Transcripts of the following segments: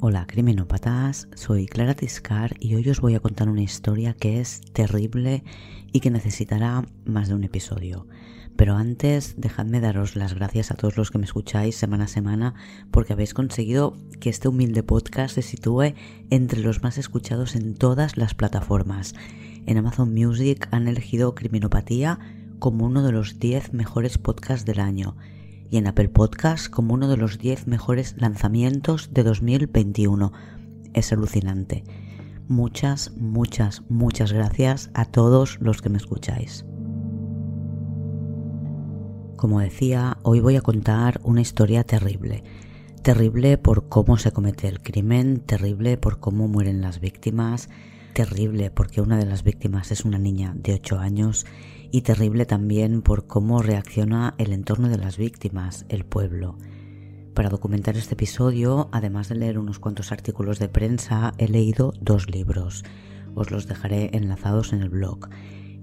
Hola criminópatas, soy Clara Tiscar y hoy os voy a contar una historia que es terrible y que necesitará más de un episodio. Pero antes, dejadme daros las gracias a todos los que me escucháis semana a semana porque habéis conseguido que este humilde podcast se sitúe entre los más escuchados en todas las plataformas. En Amazon Music han elegido Criminopatía como uno de los 10 mejores podcasts del año y en Apple Podcast como uno de los 10 mejores lanzamientos de 2021. Es alucinante. Muchas, muchas, muchas gracias a todos los que me escucháis. Como decía, hoy voy a contar una historia terrible. Terrible por cómo se comete el crimen, terrible por cómo mueren las víctimas, terrible porque una de las víctimas es una niña de 8 años y terrible también por cómo reacciona el entorno de las víctimas, el pueblo. Para documentar este episodio, además de leer unos cuantos artículos de prensa, he leído dos libros. Os los dejaré enlazados en el blog.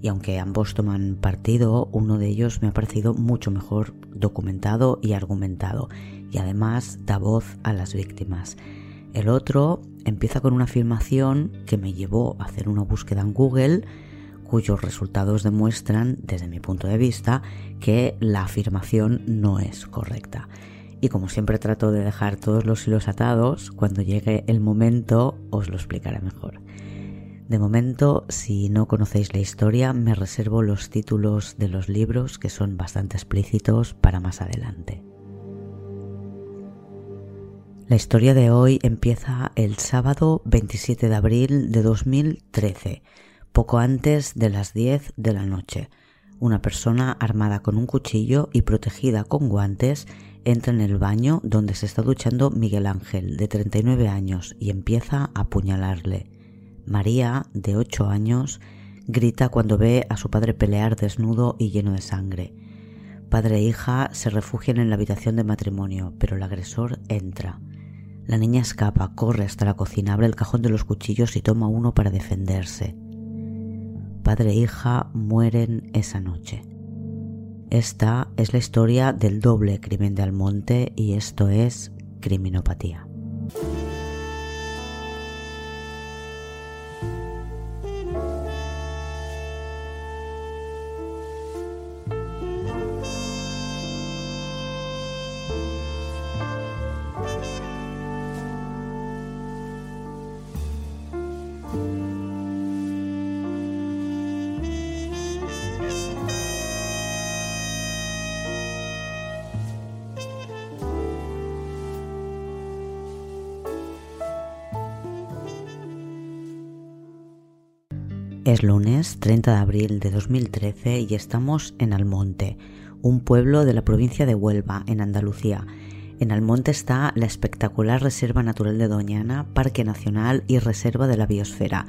Y aunque ambos toman partido, uno de ellos me ha parecido mucho mejor documentado y argumentado, y además da voz a las víctimas. El otro empieza con una afirmación que me llevó a hacer una búsqueda en Google, cuyos resultados demuestran, desde mi punto de vista, que la afirmación no es correcta. Y como siempre trato de dejar todos los hilos atados, cuando llegue el momento os lo explicaré mejor. De momento, si no conocéis la historia, me reservo los títulos de los libros que son bastante explícitos para más adelante. La historia de hoy empieza el sábado 27 de abril de 2013 poco antes de las 10 de la noche. Una persona armada con un cuchillo y protegida con guantes entra en el baño donde se está duchando Miguel Ángel, de 39 años, y empieza a apuñalarle. María, de 8 años, grita cuando ve a su padre pelear desnudo y lleno de sangre. Padre e hija se refugian en la habitación de matrimonio, pero el agresor entra. La niña escapa, corre hasta la cocina, abre el cajón de los cuchillos y toma uno para defenderse padre e hija mueren esa noche. Esta es la historia del doble crimen de Almonte y esto es criminopatía. Lunes 30 de abril de 2013 y estamos en Almonte, un pueblo de la provincia de Huelva, en Andalucía. En Almonte está la espectacular Reserva Natural de Doñana, Parque Nacional y Reserva de la Biosfera,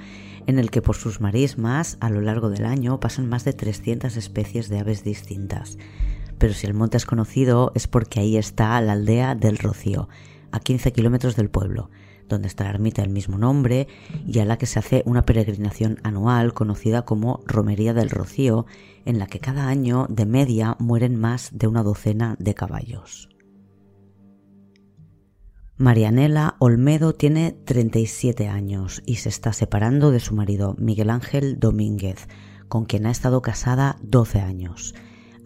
en el que por sus marismas a lo largo del año pasan más de 300 especies de aves distintas. Pero si el monte es conocido es porque ahí está la aldea del Rocío, a 15 kilómetros del pueblo donde está la ermita del mismo nombre y a la que se hace una peregrinación anual conocida como Romería del Rocío, en la que cada año de media mueren más de una docena de caballos. Marianela Olmedo tiene 37 años y se está separando de su marido Miguel Ángel Domínguez, con quien ha estado casada 12 años.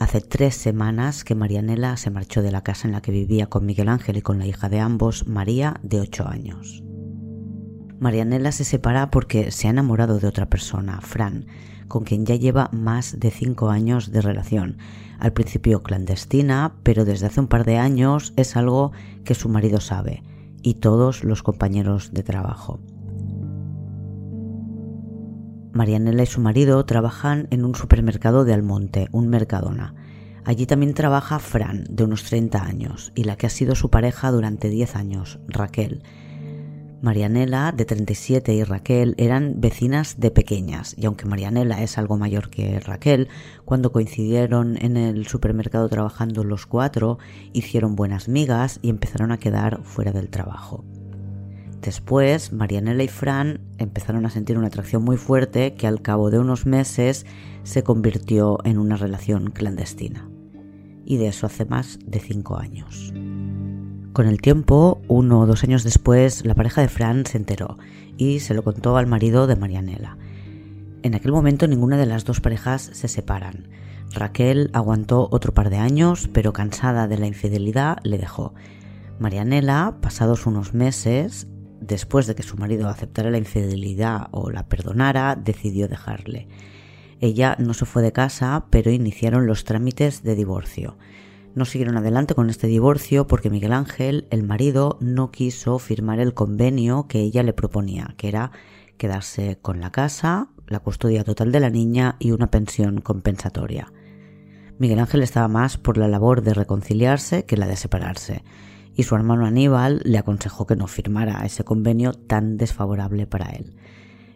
Hace tres semanas que Marianela se marchó de la casa en la que vivía con Miguel Ángel y con la hija de ambos, María, de ocho años. Marianela se separa porque se ha enamorado de otra persona, Fran, con quien ya lleva más de cinco años de relación. Al principio clandestina, pero desde hace un par de años es algo que su marido sabe y todos los compañeros de trabajo. Marianela y su marido trabajan en un supermercado de Almonte, un Mercadona. Allí también trabaja Fran, de unos 30 años, y la que ha sido su pareja durante 10 años, Raquel. Marianela, de 37, y Raquel eran vecinas de pequeñas, y aunque Marianela es algo mayor que Raquel, cuando coincidieron en el supermercado trabajando los cuatro, hicieron buenas migas y empezaron a quedar fuera del trabajo. Después, Marianela y Fran empezaron a sentir una atracción muy fuerte que al cabo de unos meses se convirtió en una relación clandestina. Y de eso hace más de cinco años. Con el tiempo, uno o dos años después, la pareja de Fran se enteró y se lo contó al marido de Marianela. En aquel momento ninguna de las dos parejas se separan. Raquel aguantó otro par de años, pero cansada de la infidelidad le dejó. Marianela, pasados unos meses, después de que su marido aceptara la infidelidad o la perdonara, decidió dejarle. Ella no se fue de casa, pero iniciaron los trámites de divorcio. No siguieron adelante con este divorcio porque Miguel Ángel, el marido, no quiso firmar el convenio que ella le proponía, que era quedarse con la casa, la custodia total de la niña y una pensión compensatoria. Miguel Ángel estaba más por la labor de reconciliarse que la de separarse, y su hermano Aníbal le aconsejó que no firmara ese convenio tan desfavorable para él.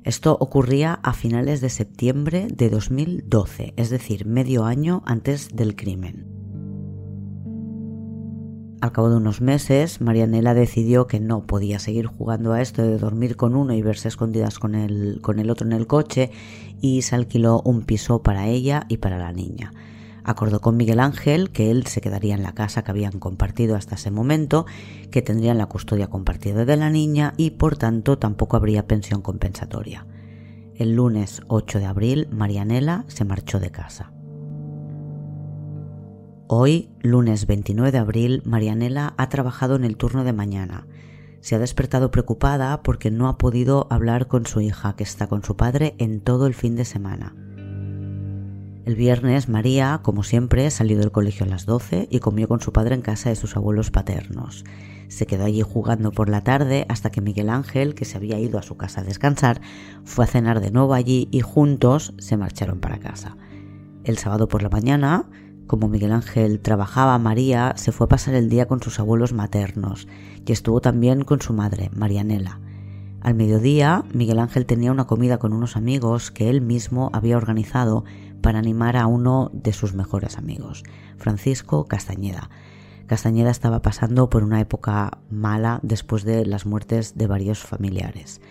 Esto ocurría a finales de septiembre de 2012, es decir, medio año antes del crimen. Al cabo de unos meses, Marianela decidió que no podía seguir jugando a esto de dormir con uno y verse escondidas con el, con el otro en el coche y se alquiló un piso para ella y para la niña. Acordó con Miguel Ángel que él se quedaría en la casa que habían compartido hasta ese momento, que tendrían la custodia compartida de la niña y por tanto tampoco habría pensión compensatoria. El lunes 8 de abril, Marianela se marchó de casa. Hoy, lunes 29 de abril, Marianela ha trabajado en el turno de mañana. Se ha despertado preocupada porque no ha podido hablar con su hija, que está con su padre en todo el fin de semana. El viernes, María, como siempre, salió del colegio a las 12 y comió con su padre en casa de sus abuelos paternos. Se quedó allí jugando por la tarde hasta que Miguel Ángel, que se había ido a su casa a descansar, fue a cenar de nuevo allí y juntos se marcharon para casa. El sábado por la mañana, como Miguel Ángel trabajaba, María se fue a pasar el día con sus abuelos maternos y estuvo también con su madre, Marianela. Al mediodía, Miguel Ángel tenía una comida con unos amigos que él mismo había organizado para animar a uno de sus mejores amigos, Francisco Castañeda. Castañeda estaba pasando por una época mala después de las muertes de varios familiares.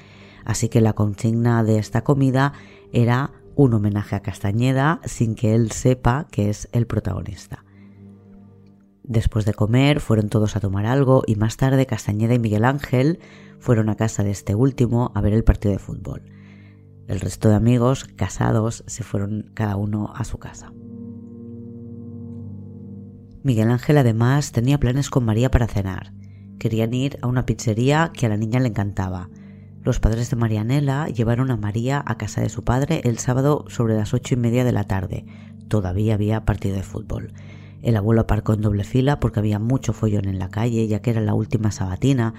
Así que la consigna de esta comida era un homenaje a Castañeda sin que él sepa que es el protagonista. Después de comer fueron todos a tomar algo y más tarde Castañeda y Miguel Ángel fueron a casa de este último a ver el partido de fútbol. El resto de amigos casados se fueron cada uno a su casa. Miguel Ángel además tenía planes con María para cenar. Querían ir a una pizzería que a la niña le encantaba, los padres de Marianela llevaron a María a casa de su padre el sábado sobre las ocho y media de la tarde. Todavía había partido de fútbol. El abuelo aparcó en doble fila porque había mucho follón en la calle, ya que era la última sabatina,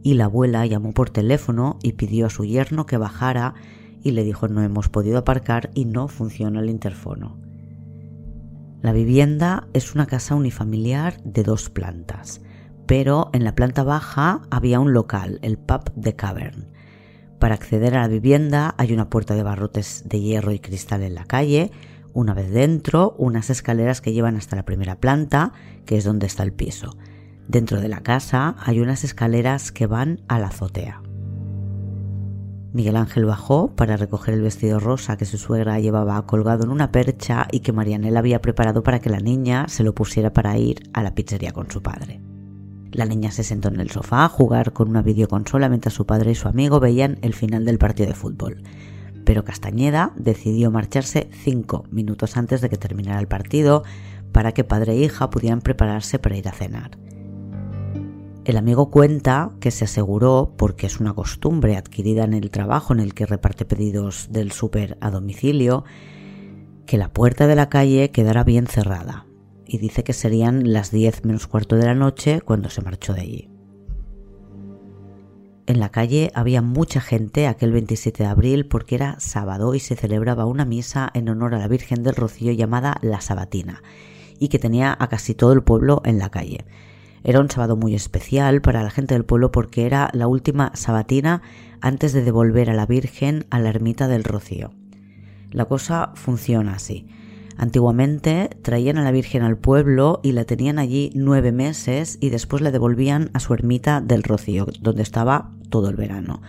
y la abuela llamó por teléfono y pidió a su yerno que bajara y le dijo no hemos podido aparcar y no funciona el interfono. La vivienda es una casa unifamiliar de dos plantas, pero en la planta baja había un local, el pub de Cavern. Para acceder a la vivienda hay una puerta de barrotes de hierro y cristal en la calle, una vez dentro, unas escaleras que llevan hasta la primera planta, que es donde está el piso. Dentro de la casa hay unas escaleras que van a la azotea. Miguel Ángel bajó para recoger el vestido rosa que su suegra llevaba colgado en una percha y que Marianela había preparado para que la niña se lo pusiera para ir a la pizzería con su padre. La niña se sentó en el sofá a jugar con una videoconsola mientras su padre y su amigo veían el final del partido de fútbol. Pero Castañeda decidió marcharse cinco minutos antes de que terminara el partido para que padre e hija pudieran prepararse para ir a cenar. El amigo cuenta que se aseguró, porque es una costumbre adquirida en el trabajo en el que reparte pedidos del súper a domicilio, que la puerta de la calle quedara bien cerrada, y dice que serían las 10 menos cuarto de la noche cuando se marchó de allí. En la calle había mucha gente aquel 27 de abril porque era sábado y se celebraba una misa en honor a la Virgen del Rocío llamada La Sabatina y que tenía a casi todo el pueblo en la calle. Era un sábado muy especial para la gente del pueblo porque era la última sabatina antes de devolver a la Virgen a la ermita del Rocío. La cosa funciona así. Antiguamente traían a la Virgen al pueblo y la tenían allí nueve meses y después la devolvían a su ermita del Rocío, donde estaba todo el verano.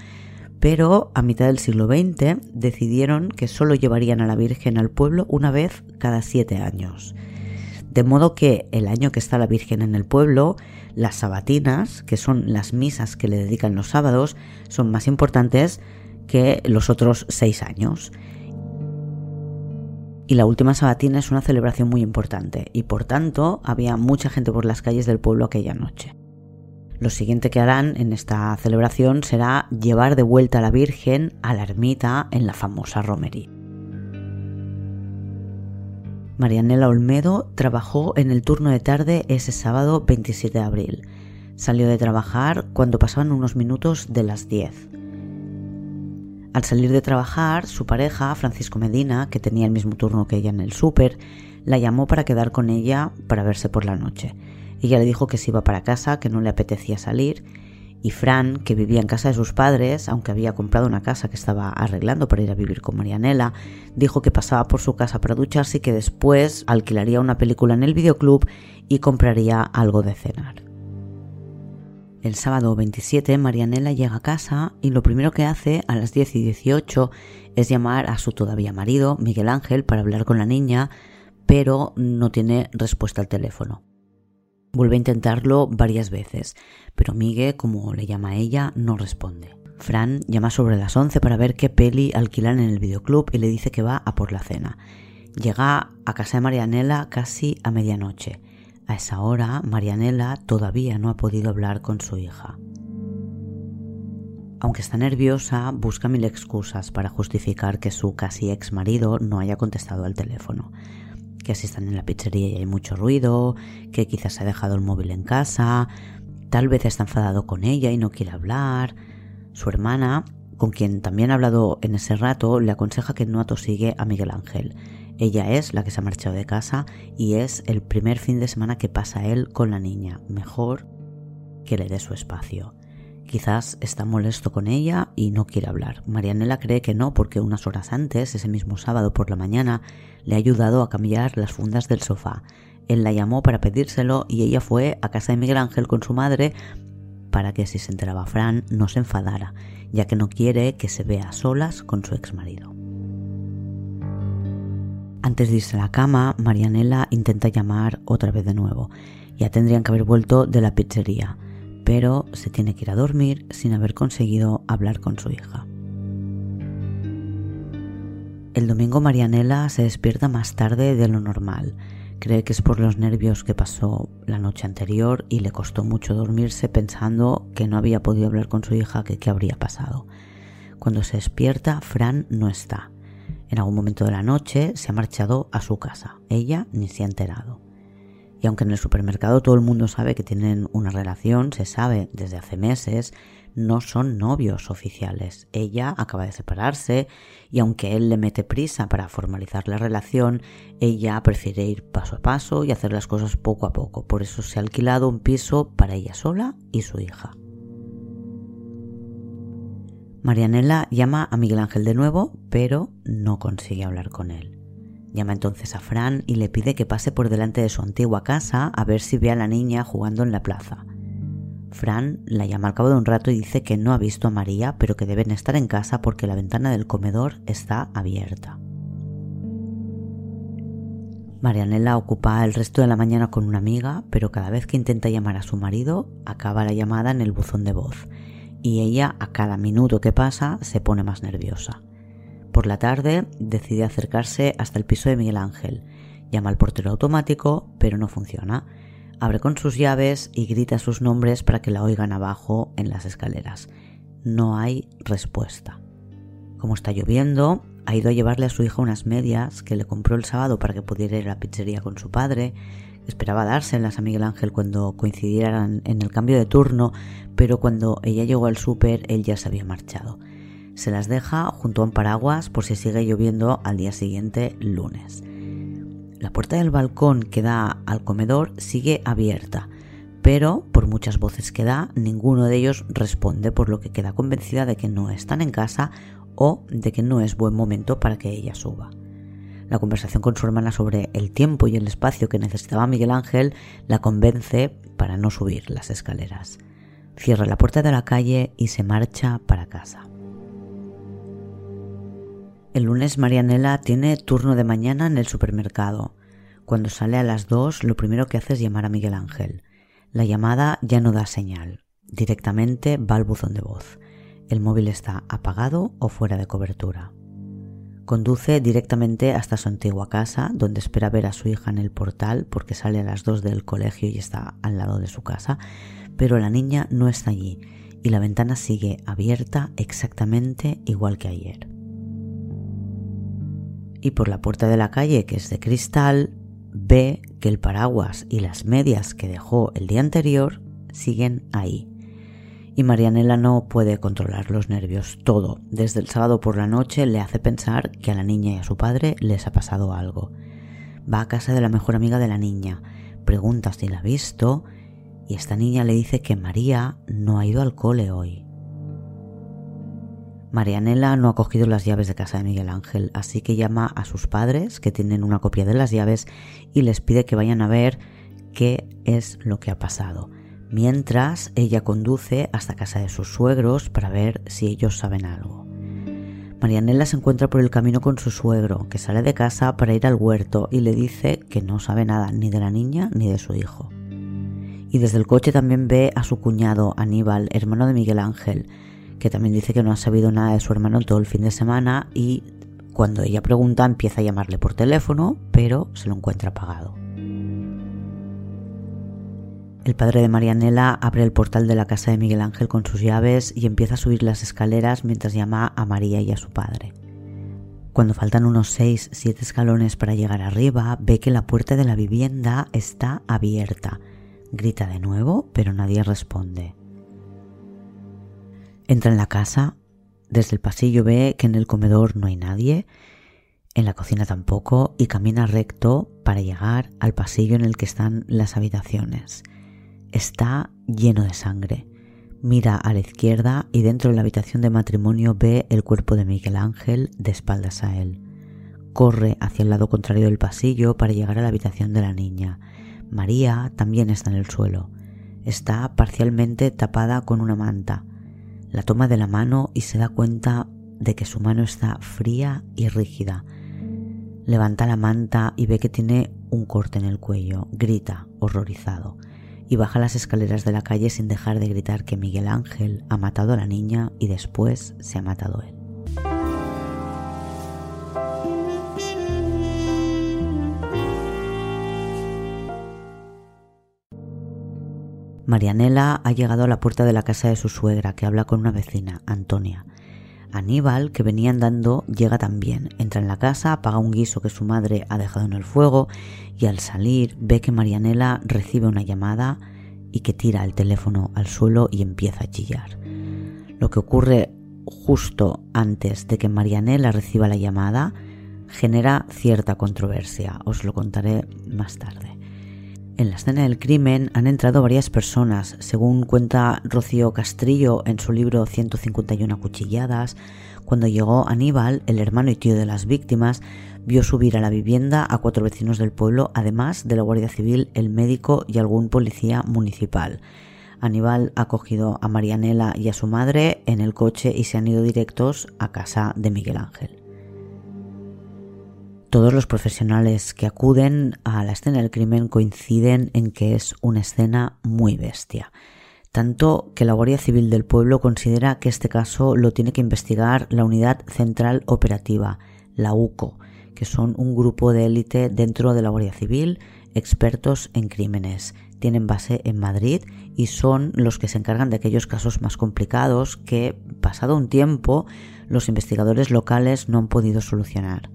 Pero a mitad del siglo XX decidieron que solo llevarían a la Virgen al pueblo una vez cada siete años. De modo que el año que está la Virgen en el pueblo, las sabatinas, que son las misas que le dedican los sábados, son más importantes que los otros seis años. Y la última sabatina es una celebración muy importante y por tanto había mucha gente por las calles del pueblo aquella noche. Lo siguiente que harán en esta celebración será llevar de vuelta a la Virgen a la ermita en la famosa romería. Marianela Olmedo trabajó en el turno de tarde ese sábado 27 de abril. Salió de trabajar cuando pasaban unos minutos de las 10. Al salir de trabajar, su pareja, Francisco Medina, que tenía el mismo turno que ella en el súper, la llamó para quedar con ella para verse por la noche. Ella le dijo que se iba para casa, que no le apetecía salir, y Fran, que vivía en casa de sus padres, aunque había comprado una casa que estaba arreglando para ir a vivir con Marianela, dijo que pasaba por su casa para ducharse y que después alquilaría una película en el videoclub y compraría algo de cenar. El sábado 27 Marianela llega a casa y lo primero que hace a las 10 y 18 es llamar a su todavía marido, Miguel Ángel, para hablar con la niña, pero no tiene respuesta al teléfono. Vuelve a intentarlo varias veces, pero Miguel, como le llama a ella, no responde. Fran llama sobre las 11 para ver qué peli alquilan en el videoclub y le dice que va a por la cena. Llega a casa de Marianela casi a medianoche. A esa hora, Marianela todavía no ha podido hablar con su hija. Aunque está nerviosa, busca mil excusas para justificar que su casi ex marido no haya contestado al teléfono que así están en la pizzería y hay mucho ruido, que quizás ha dejado el móvil en casa, tal vez está enfadado con ella y no quiere hablar. Su hermana, con quien también ha hablado en ese rato, le aconseja que no atosigue a Miguel Ángel. Ella es la que se ha marchado de casa y es el primer fin de semana que pasa él con la niña. Mejor que le dé su espacio. Quizás está molesto con ella y no quiere hablar. Marianela cree que no porque unas horas antes, ese mismo sábado por la mañana, le ha ayudado a cambiar las fundas del sofá. Él la llamó para pedírselo y ella fue a casa de Miguel Ángel con su madre para que si se enteraba Fran no se enfadara, ya que no quiere que se vea solas con su ex marido. Antes de irse a la cama, Marianela intenta llamar otra vez de nuevo. Ya tendrían que haber vuelto de la pizzería pero se tiene que ir a dormir sin haber conseguido hablar con su hija. El domingo Marianela se despierta más tarde de lo normal. Cree que es por los nervios que pasó la noche anterior y le costó mucho dormirse pensando que no había podido hablar con su hija, que qué habría pasado. Cuando se despierta, Fran no está. En algún momento de la noche se ha marchado a su casa. Ella ni se ha enterado. Y aunque en el supermercado todo el mundo sabe que tienen una relación, se sabe desde hace meses, no son novios oficiales. Ella acaba de separarse y aunque él le mete prisa para formalizar la relación, ella prefiere ir paso a paso y hacer las cosas poco a poco. Por eso se ha alquilado un piso para ella sola y su hija. Marianela llama a Miguel Ángel de nuevo, pero no consigue hablar con él. Llama entonces a Fran y le pide que pase por delante de su antigua casa a ver si ve a la niña jugando en la plaza. Fran la llama al cabo de un rato y dice que no ha visto a María, pero que deben estar en casa porque la ventana del comedor está abierta. Marianela ocupa el resto de la mañana con una amiga, pero cada vez que intenta llamar a su marido, acaba la llamada en el buzón de voz, y ella a cada minuto que pasa se pone más nerviosa. Por la tarde decide acercarse hasta el piso de Miguel Ángel. Llama al portero automático, pero no funciona. Abre con sus llaves y grita sus nombres para que la oigan abajo en las escaleras. No hay respuesta. Como está lloviendo, ha ido a llevarle a su hija unas medias que le compró el sábado para que pudiera ir a la pizzería con su padre. Esperaba dárselas a Miguel Ángel cuando coincidieran en el cambio de turno, pero cuando ella llegó al súper él ya se había marchado. Se las deja junto a un paraguas por si sigue lloviendo al día siguiente, lunes. La puerta del balcón que da al comedor sigue abierta, pero por muchas voces que da, ninguno de ellos responde, por lo que queda convencida de que no están en casa o de que no es buen momento para que ella suba. La conversación con su hermana sobre el tiempo y el espacio que necesitaba Miguel Ángel la convence para no subir las escaleras. Cierra la puerta de la calle y se marcha para casa. El lunes Marianela tiene turno de mañana en el supermercado. Cuando sale a las dos, lo primero que hace es llamar a Miguel Ángel. La llamada ya no da señal, directamente va al buzón de voz. El móvil está apagado o fuera de cobertura. Conduce directamente hasta su antigua casa, donde espera ver a su hija en el portal porque sale a las 2 del colegio y está al lado de su casa, pero la niña no está allí y la ventana sigue abierta exactamente igual que ayer. Y por la puerta de la calle, que es de cristal, ve que el paraguas y las medias que dejó el día anterior siguen ahí. Y Marianela no puede controlar los nervios. Todo, desde el sábado por la noche, le hace pensar que a la niña y a su padre les ha pasado algo. Va a casa de la mejor amiga de la niña, pregunta si la ha visto y esta niña le dice que María no ha ido al cole hoy. Marianela no ha cogido las llaves de casa de Miguel Ángel, así que llama a sus padres, que tienen una copia de las llaves, y les pide que vayan a ver qué es lo que ha pasado. Mientras ella conduce hasta casa de sus suegros para ver si ellos saben algo. Marianela se encuentra por el camino con su suegro, que sale de casa para ir al huerto y le dice que no sabe nada ni de la niña ni de su hijo. Y desde el coche también ve a su cuñado Aníbal, hermano de Miguel Ángel, que también dice que no ha sabido nada de su hermano todo el fin de semana y cuando ella pregunta empieza a llamarle por teléfono, pero se lo encuentra apagado. El padre de Marianela abre el portal de la casa de Miguel Ángel con sus llaves y empieza a subir las escaleras mientras llama a María y a su padre. Cuando faltan unos 6-7 escalones para llegar arriba, ve que la puerta de la vivienda está abierta. Grita de nuevo, pero nadie responde. Entra en la casa, desde el pasillo ve que en el comedor no hay nadie, en la cocina tampoco, y camina recto para llegar al pasillo en el que están las habitaciones. Está lleno de sangre. Mira a la izquierda y dentro de la habitación de matrimonio ve el cuerpo de Miguel Ángel de espaldas a él. Corre hacia el lado contrario del pasillo para llegar a la habitación de la niña. María también está en el suelo. Está parcialmente tapada con una manta. La toma de la mano y se da cuenta de que su mano está fría y rígida. Levanta la manta y ve que tiene un corte en el cuello. Grita, horrorizado, y baja las escaleras de la calle sin dejar de gritar que Miguel Ángel ha matado a la niña y después se ha matado él. Marianela ha llegado a la puerta de la casa de su suegra, que habla con una vecina, Antonia. Aníbal, que venía andando, llega también. Entra en la casa, apaga un guiso que su madre ha dejado en el fuego y al salir ve que Marianela recibe una llamada y que tira el teléfono al suelo y empieza a chillar. Lo que ocurre justo antes de que Marianela reciba la llamada genera cierta controversia. Os lo contaré más tarde. En la escena del crimen han entrado varias personas, según cuenta Rocío Castrillo en su libro 151 cuchilladas. Cuando llegó Aníbal, el hermano y tío de las víctimas, vio subir a la vivienda a cuatro vecinos del pueblo, además de la Guardia Civil, el médico y algún policía municipal. Aníbal ha cogido a Marianela y a su madre en el coche y se han ido directos a casa de Miguel Ángel. Todos los profesionales que acuden a la escena del crimen coinciden en que es una escena muy bestia. Tanto que la Guardia Civil del pueblo considera que este caso lo tiene que investigar la Unidad Central Operativa, la UCO, que son un grupo de élite dentro de la Guardia Civil, expertos en crímenes. Tienen base en Madrid y son los que se encargan de aquellos casos más complicados que, pasado un tiempo, los investigadores locales no han podido solucionar.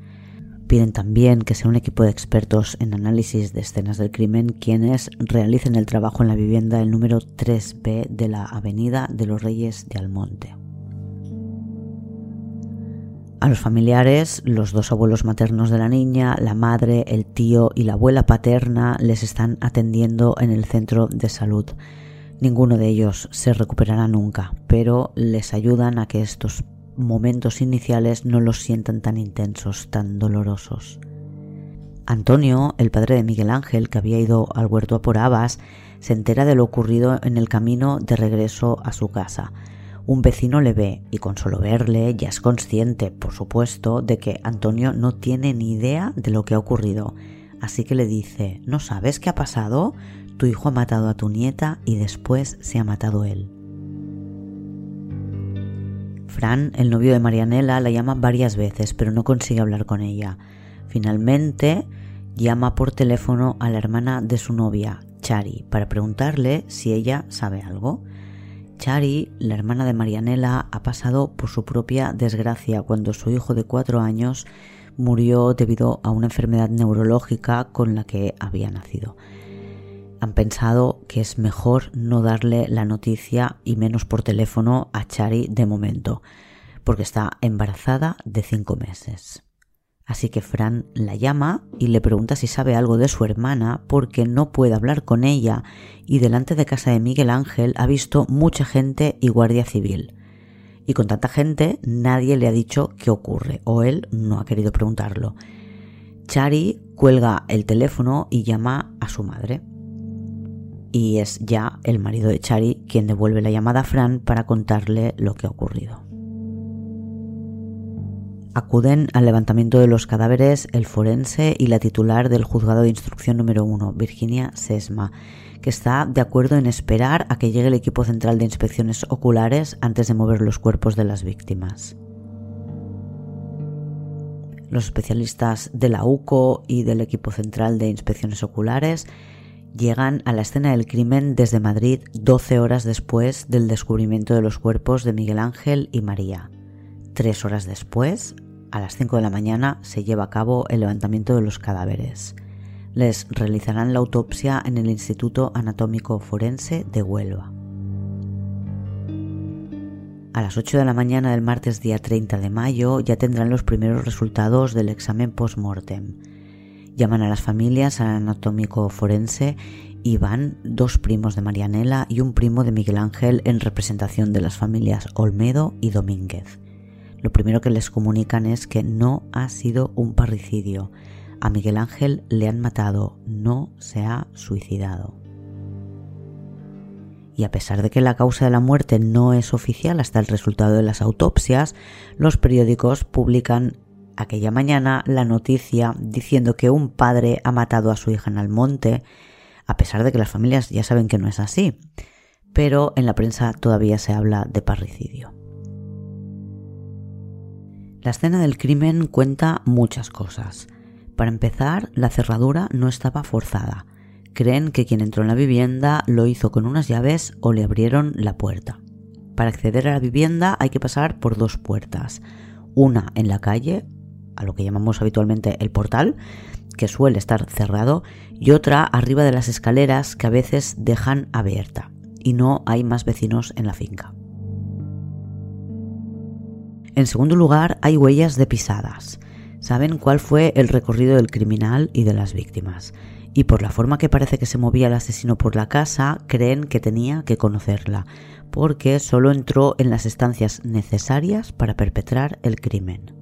Piden también que sea un equipo de expertos en análisis de escenas del crimen quienes realicen el trabajo en la vivienda del número 3B de la Avenida de los Reyes de Almonte. A los familiares, los dos abuelos maternos de la niña, la madre, el tío y la abuela paterna les están atendiendo en el centro de salud. Ninguno de ellos se recuperará nunca, pero les ayudan a que estos momentos iniciales no los sientan tan intensos, tan dolorosos. Antonio, el padre de Miguel Ángel, que había ido al huerto a por habas, se entera de lo ocurrido en el camino de regreso a su casa. Un vecino le ve y con solo verle ya es consciente, por supuesto, de que Antonio no tiene ni idea de lo que ha ocurrido. Así que le dice, ¿no sabes qué ha pasado? tu hijo ha matado a tu nieta y después se ha matado él. Fran, el novio de Marianela, la llama varias veces, pero no consigue hablar con ella. Finalmente, llama por teléfono a la hermana de su novia, Chari, para preguntarle si ella sabe algo. Chari, la hermana de Marianela, ha pasado por su propia desgracia cuando su hijo de cuatro años murió debido a una enfermedad neurológica con la que había nacido. Han pensado que es mejor no darle la noticia y menos por teléfono a Chari de momento, porque está embarazada de cinco meses. Así que Fran la llama y le pregunta si sabe algo de su hermana porque no puede hablar con ella y delante de casa de Miguel Ángel ha visto mucha gente y guardia civil. Y con tanta gente nadie le ha dicho qué ocurre o él no ha querido preguntarlo. Chari cuelga el teléfono y llama a su madre. Y es ya el marido de Chari quien devuelve la llamada a Fran para contarle lo que ha ocurrido. Acuden al levantamiento de los cadáveres el forense y la titular del juzgado de instrucción número 1, Virginia Sesma, que está de acuerdo en esperar a que llegue el equipo central de inspecciones oculares antes de mover los cuerpos de las víctimas. Los especialistas de la UCO y del equipo central de inspecciones oculares llegan a la escena del crimen desde Madrid 12 horas después del descubrimiento de los cuerpos de Miguel Ángel y María. Tres horas después, a las 5 de la mañana se lleva a cabo el levantamiento de los cadáveres. Les realizarán la autopsia en el Instituto Anatómico Forense de Huelva. A las 8 de la mañana del martes día 30 de mayo ya tendrán los primeros resultados del examen post-mortem. Llaman a las familias al anatómico forense y van dos primos de Marianela y un primo de Miguel Ángel en representación de las familias Olmedo y Domínguez lo primero que les comunican es que no ha sido un parricidio. A Miguel Ángel le han matado, no se ha suicidado. Y a pesar de que la causa de la muerte no es oficial hasta el resultado de las autopsias, los periódicos publican aquella mañana la noticia diciendo que un padre ha matado a su hija en Almonte, a pesar de que las familias ya saben que no es así. Pero en la prensa todavía se habla de parricidio. La escena del crimen cuenta muchas cosas. Para empezar, la cerradura no estaba forzada. Creen que quien entró en la vivienda lo hizo con unas llaves o le abrieron la puerta. Para acceder a la vivienda hay que pasar por dos puertas. Una en la calle, a lo que llamamos habitualmente el portal, que suele estar cerrado, y otra arriba de las escaleras que a veces dejan abierta. Y no hay más vecinos en la finca. En segundo lugar, hay huellas de pisadas. Saben cuál fue el recorrido del criminal y de las víctimas. Y por la forma que parece que se movía el asesino por la casa, creen que tenía que conocerla, porque solo entró en las estancias necesarias para perpetrar el crimen.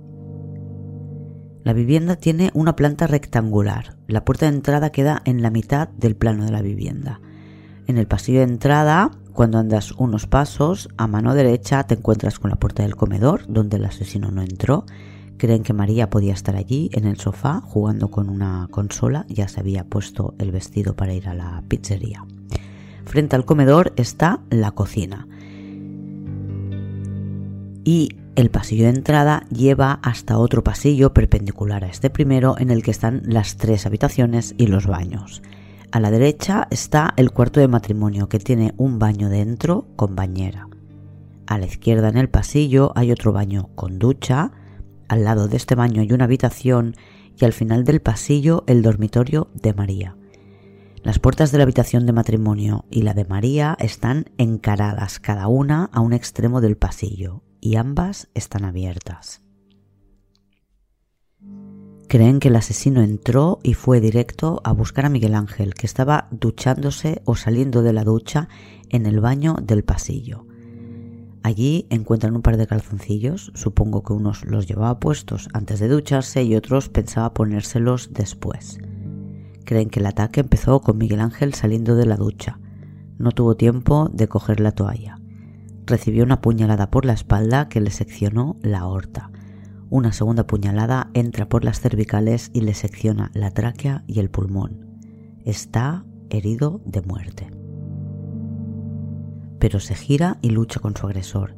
La vivienda tiene una planta rectangular. La puerta de entrada queda en la mitad del plano de la vivienda. En el pasillo de entrada cuando andas unos pasos, a mano derecha te encuentras con la puerta del comedor, donde el asesino no entró. Creen que María podía estar allí en el sofá jugando con una consola, ya se había puesto el vestido para ir a la pizzería. Frente al comedor está la cocina. Y el pasillo de entrada lleva hasta otro pasillo perpendicular a este primero en el que están las tres habitaciones y los baños. A la derecha está el cuarto de matrimonio que tiene un baño dentro con bañera. A la izquierda en el pasillo hay otro baño con ducha, al lado de este baño hay una habitación y al final del pasillo el dormitorio de María. Las puertas de la habitación de matrimonio y la de María están encaradas cada una a un extremo del pasillo y ambas están abiertas. Creen que el asesino entró y fue directo a buscar a Miguel Ángel, que estaba duchándose o saliendo de la ducha en el baño del pasillo. Allí encuentran un par de calzoncillos, supongo que unos los llevaba puestos antes de ducharse y otros pensaba ponérselos después. Creen que el ataque empezó con Miguel Ángel saliendo de la ducha. No tuvo tiempo de coger la toalla. Recibió una puñalada por la espalda que le seccionó la aorta. Una segunda puñalada entra por las cervicales y le secciona la tráquea y el pulmón. Está herido de muerte. Pero se gira y lucha con su agresor.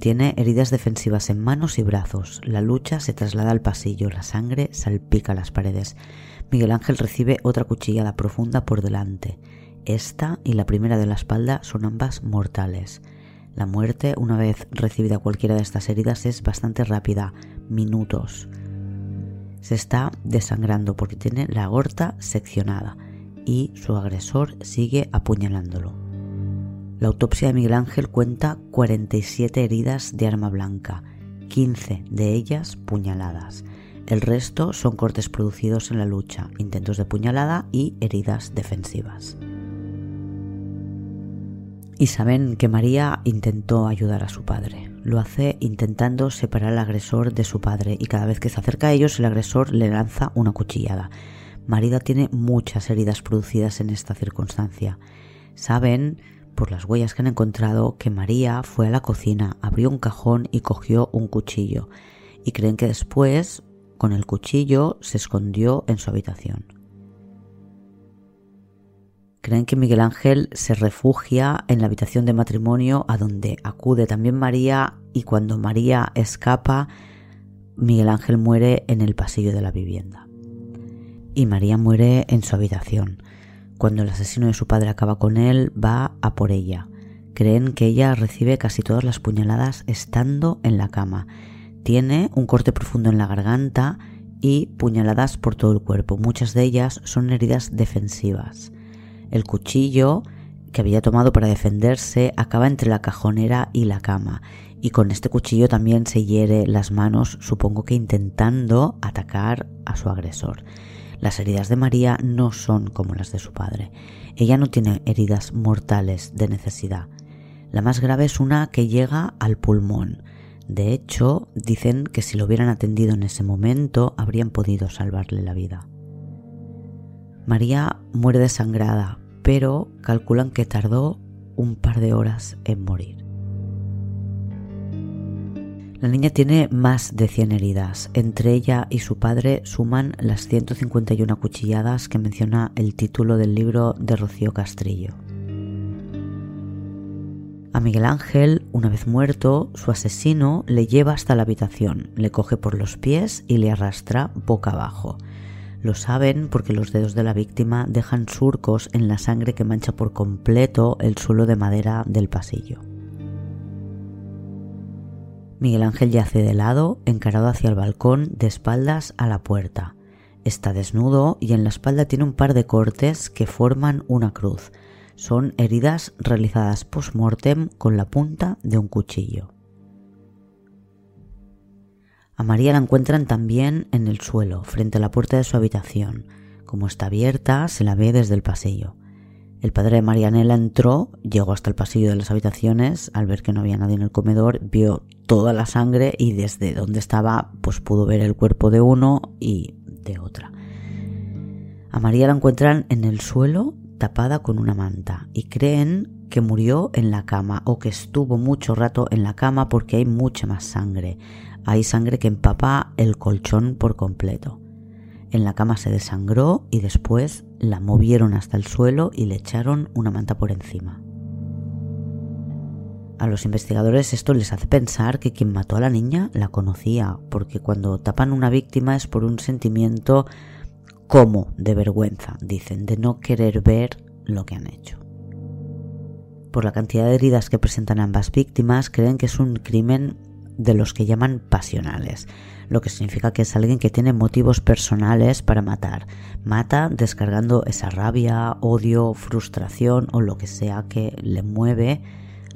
Tiene heridas defensivas en manos y brazos. La lucha se traslada al pasillo, la sangre salpica las paredes. Miguel Ángel recibe otra cuchillada profunda por delante. Esta y la primera de la espalda son ambas mortales. La muerte, una vez recibida cualquiera de estas heridas, es bastante rápida, minutos. Se está desangrando porque tiene la aorta seccionada y su agresor sigue apuñalándolo. La autopsia de Miguel Ángel cuenta 47 heridas de arma blanca, 15 de ellas puñaladas. El resto son cortes producidos en la lucha, intentos de puñalada y heridas defensivas y saben que María intentó ayudar a su padre. Lo hace intentando separar al agresor de su padre y cada vez que se acerca a ellos el agresor le lanza una cuchillada. María tiene muchas heridas producidas en esta circunstancia. Saben, por las huellas que han encontrado, que María fue a la cocina, abrió un cajón y cogió un cuchillo. Y creen que después, con el cuchillo, se escondió en su habitación. Creen que Miguel Ángel se refugia en la habitación de matrimonio a donde acude también María y cuando María escapa, Miguel Ángel muere en el pasillo de la vivienda. Y María muere en su habitación. Cuando el asesino de su padre acaba con él, va a por ella. Creen que ella recibe casi todas las puñaladas estando en la cama. Tiene un corte profundo en la garganta y puñaladas por todo el cuerpo. Muchas de ellas son heridas defensivas. El cuchillo que había tomado para defenderse acaba entre la cajonera y la cama, y con este cuchillo también se hiere las manos, supongo que intentando atacar a su agresor. Las heridas de María no son como las de su padre. Ella no tiene heridas mortales de necesidad. La más grave es una que llega al pulmón. De hecho, dicen que si lo hubieran atendido en ese momento habrían podido salvarle la vida. María muere desangrada, pero calculan que tardó un par de horas en morir. La niña tiene más de 100 heridas. Entre ella y su padre suman las 151 cuchilladas que menciona el título del libro de Rocío Castrillo. A Miguel Ángel, una vez muerto, su asesino le lleva hasta la habitación, le coge por los pies y le arrastra boca abajo. Lo saben porque los dedos de la víctima dejan surcos en la sangre que mancha por completo el suelo de madera del pasillo. Miguel Ángel yace de lado, encarado hacia el balcón, de espaldas a la puerta. Está desnudo y en la espalda tiene un par de cortes que forman una cruz. Son heridas realizadas post-mortem con la punta de un cuchillo. A María la encuentran también en el suelo, frente a la puerta de su habitación. Como está abierta, se la ve desde el pasillo. El padre de Marianela entró, llegó hasta el pasillo de las habitaciones, al ver que no había nadie en el comedor, vio toda la sangre y desde donde estaba, pues pudo ver el cuerpo de uno y de otra. A María la encuentran en el suelo, tapada con una manta, y creen que murió en la cama o que estuvo mucho rato en la cama porque hay mucha más sangre. Hay sangre que empapa el colchón por completo. En la cama se desangró y después la movieron hasta el suelo y le echaron una manta por encima. A los investigadores esto les hace pensar que quien mató a la niña la conocía, porque cuando tapan una víctima es por un sentimiento como de vergüenza, dicen, de no querer ver lo que han hecho. Por la cantidad de heridas que presentan ambas víctimas, creen que es un crimen de los que llaman pasionales, lo que significa que es alguien que tiene motivos personales para matar. Mata descargando esa rabia, odio, frustración o lo que sea que le mueve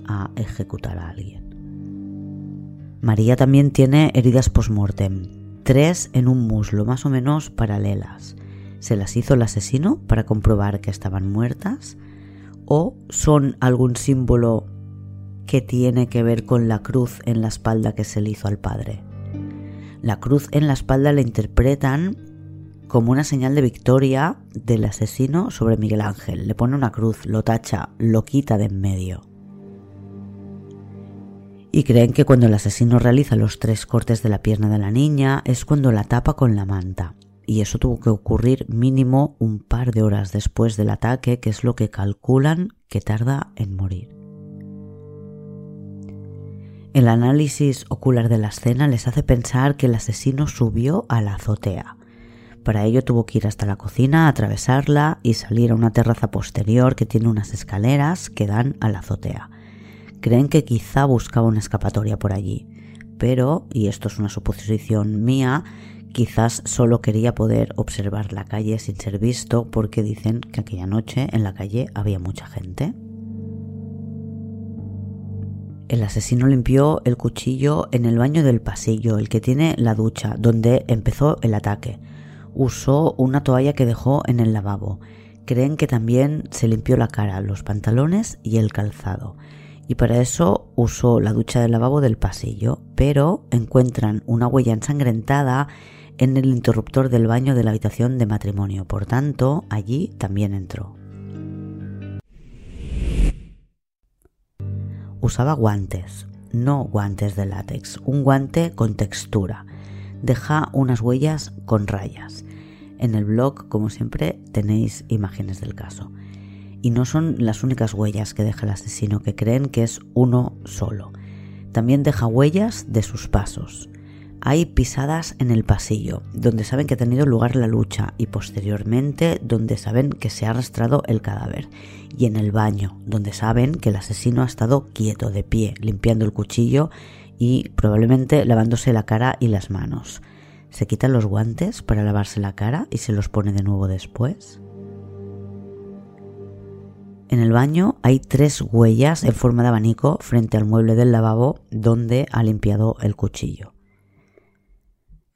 a ejecutar a alguien. María también tiene heridas post-mortem, tres en un muslo más o menos paralelas. ¿Se las hizo el asesino para comprobar que estaban muertas? ¿O son algún símbolo que tiene que ver con la cruz en la espalda que se le hizo al padre. La cruz en la espalda la interpretan como una señal de victoria del asesino sobre Miguel Ángel. Le pone una cruz, lo tacha, lo quita de en medio. Y creen que cuando el asesino realiza los tres cortes de la pierna de la niña es cuando la tapa con la manta. y eso tuvo que ocurrir mínimo un par de horas después del ataque, que es lo que calculan que tarda en morir. El análisis ocular de la escena les hace pensar que el asesino subió a la azotea. Para ello tuvo que ir hasta la cocina, atravesarla y salir a una terraza posterior que tiene unas escaleras que dan a la azotea. Creen que quizá buscaba una escapatoria por allí, pero, y esto es una suposición mía, quizás solo quería poder observar la calle sin ser visto porque dicen que aquella noche en la calle había mucha gente. El asesino limpió el cuchillo en el baño del pasillo, el que tiene la ducha, donde empezó el ataque. Usó una toalla que dejó en el lavabo. Creen que también se limpió la cara, los pantalones y el calzado. Y para eso usó la ducha del lavabo del pasillo, pero encuentran una huella ensangrentada en el interruptor del baño de la habitación de matrimonio. Por tanto, allí también entró. Usaba guantes, no guantes de látex, un guante con textura. Deja unas huellas con rayas. En el blog, como siempre, tenéis imágenes del caso. Y no son las únicas huellas que deja el asesino, que creen que es uno solo. También deja huellas de sus pasos. Hay pisadas en el pasillo, donde saben que ha tenido lugar la lucha, y posteriormente donde saben que se ha arrastrado el cadáver, y en el baño, donde saben que el asesino ha estado quieto, de pie, limpiando el cuchillo y probablemente lavándose la cara y las manos. ¿Se quitan los guantes para lavarse la cara y se los pone de nuevo después? En el baño hay tres huellas en forma de abanico frente al mueble del lavabo donde ha limpiado el cuchillo.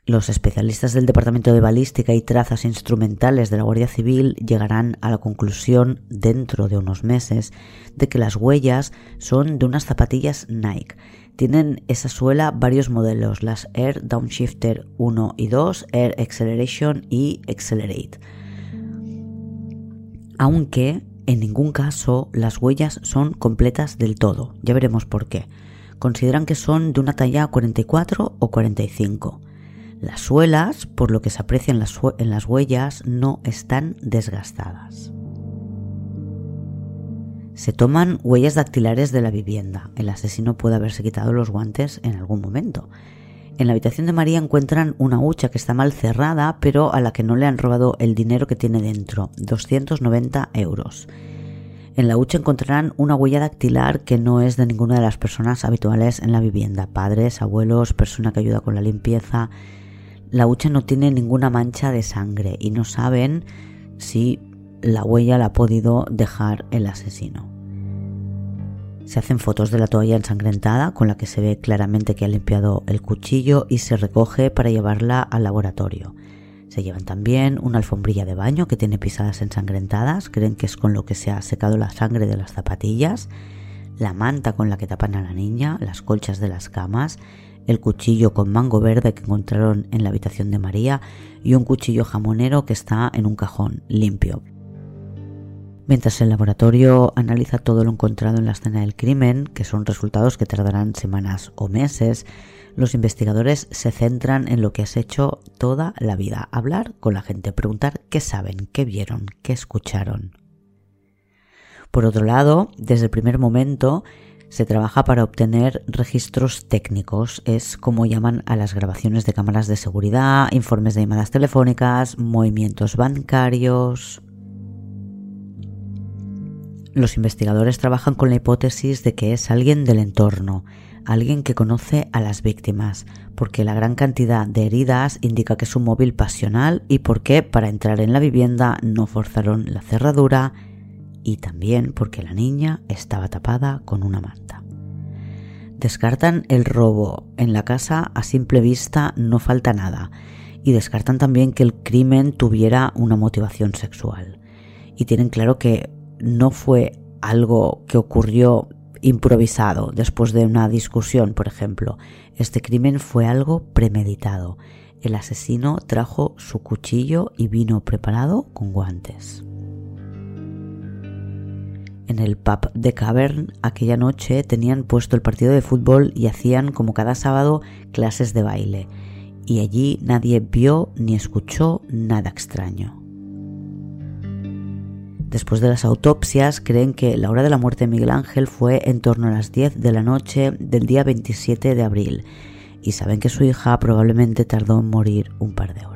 Los especialistas del Departamento de Balística y Trazas Instrumentales de la Guardia Civil llegarán a la conclusión dentro de unos meses de que las huellas son de unas zapatillas Nike. Tienen esa suela varios modelos, las Air Downshifter 1 y 2, Air Acceleration y Accelerate. Aunque en ningún caso las huellas son completas del todo, ya veremos por qué. Consideran que son de una talla 44 o 45. Las suelas, por lo que se aprecian en las huellas, no están desgastadas. Se toman huellas dactilares de la vivienda. El asesino puede haberse quitado los guantes en algún momento. En la habitación de María encuentran una hucha que está mal cerrada, pero a la que no le han robado el dinero que tiene dentro, 290 euros. En la hucha encontrarán una huella dactilar que no es de ninguna de las personas habituales en la vivienda, padres, abuelos, persona que ayuda con la limpieza, la hucha no tiene ninguna mancha de sangre y no saben si la huella la ha podido dejar el asesino. Se hacen fotos de la toalla ensangrentada con la que se ve claramente que ha limpiado el cuchillo y se recoge para llevarla al laboratorio. Se llevan también una alfombrilla de baño que tiene pisadas ensangrentadas, creen que es con lo que se ha secado la sangre de las zapatillas, la manta con la que tapan a la niña, las colchas de las camas el cuchillo con mango verde que encontraron en la habitación de María y un cuchillo jamonero que está en un cajón limpio. Mientras el laboratorio analiza todo lo encontrado en la escena del crimen, que son resultados que tardarán semanas o meses, los investigadores se centran en lo que has hecho toda la vida, hablar con la gente, preguntar qué saben, qué vieron, qué escucharon. Por otro lado, desde el primer momento, se trabaja para obtener registros técnicos, es como llaman a las grabaciones de cámaras de seguridad, informes de llamadas telefónicas, movimientos bancarios. Los investigadores trabajan con la hipótesis de que es alguien del entorno, alguien que conoce a las víctimas, porque la gran cantidad de heridas indica que es un móvil pasional y porque para entrar en la vivienda no forzaron la cerradura, y también porque la niña estaba tapada con una manta. Descartan el robo. En la casa a simple vista no falta nada. Y descartan también que el crimen tuviera una motivación sexual. Y tienen claro que no fue algo que ocurrió improvisado después de una discusión, por ejemplo. Este crimen fue algo premeditado. El asesino trajo su cuchillo y vino preparado con guantes. En el pub de Cavern aquella noche tenían puesto el partido de fútbol y hacían como cada sábado clases de baile. y allí nadie vio ni escuchó nada extraño. Después de las autopsias, creen que la hora de la muerte de Miguel Ángel fue en torno a las 10 de la noche del día 27 de abril y saben que su hija probablemente tardó en morir un par de horas.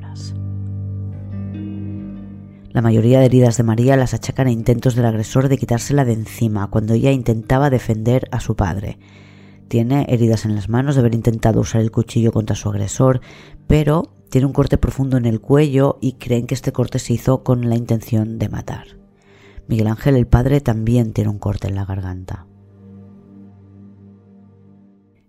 La mayoría de heridas de María las achacan a intentos del agresor de quitársela de encima cuando ella intentaba defender a su padre. Tiene heridas en las manos de haber intentado usar el cuchillo contra su agresor, pero tiene un corte profundo en el cuello y creen que este corte se hizo con la intención de matar. Miguel Ángel el padre también tiene un corte en la garganta.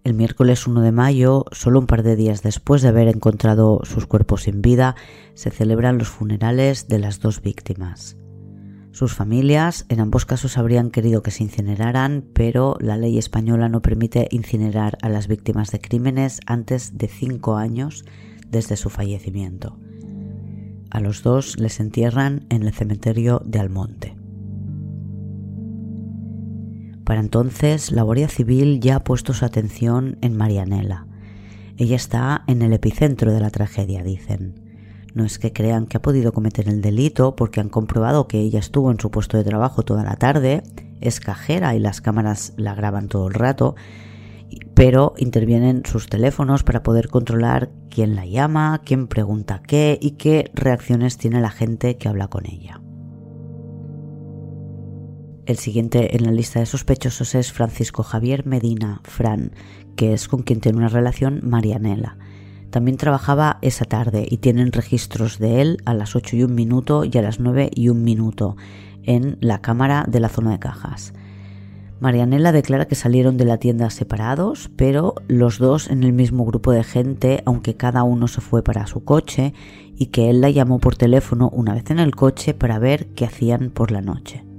El miércoles 1 de mayo, solo un par de días después de haber encontrado sus cuerpos sin vida, se celebran los funerales de las dos víctimas. Sus familias en ambos casos habrían querido que se incineraran, pero la ley española no permite incinerar a las víctimas de crímenes antes de cinco años desde su fallecimiento. A los dos les entierran en el cementerio de Almonte. Para entonces, la Guardia Civil ya ha puesto su atención en Marianela. Ella está en el epicentro de la tragedia, dicen. No es que crean que ha podido cometer el delito porque han comprobado que ella estuvo en su puesto de trabajo toda la tarde, es cajera y las cámaras la graban todo el rato, pero intervienen sus teléfonos para poder controlar quién la llama, quién pregunta qué y qué reacciones tiene la gente que habla con ella. El siguiente en la lista de sospechosos es Francisco Javier Medina, Fran, que es con quien tiene una relación Marianela. También trabajaba esa tarde y tienen registros de él a las 8 y un minuto y a las 9 y un minuto en la cámara de la zona de cajas. Marianela declara que salieron de la tienda separados, pero los dos en el mismo grupo de gente, aunque cada uno se fue para su coche, y que él la llamó por teléfono una vez en el coche para ver qué hacían por la noche.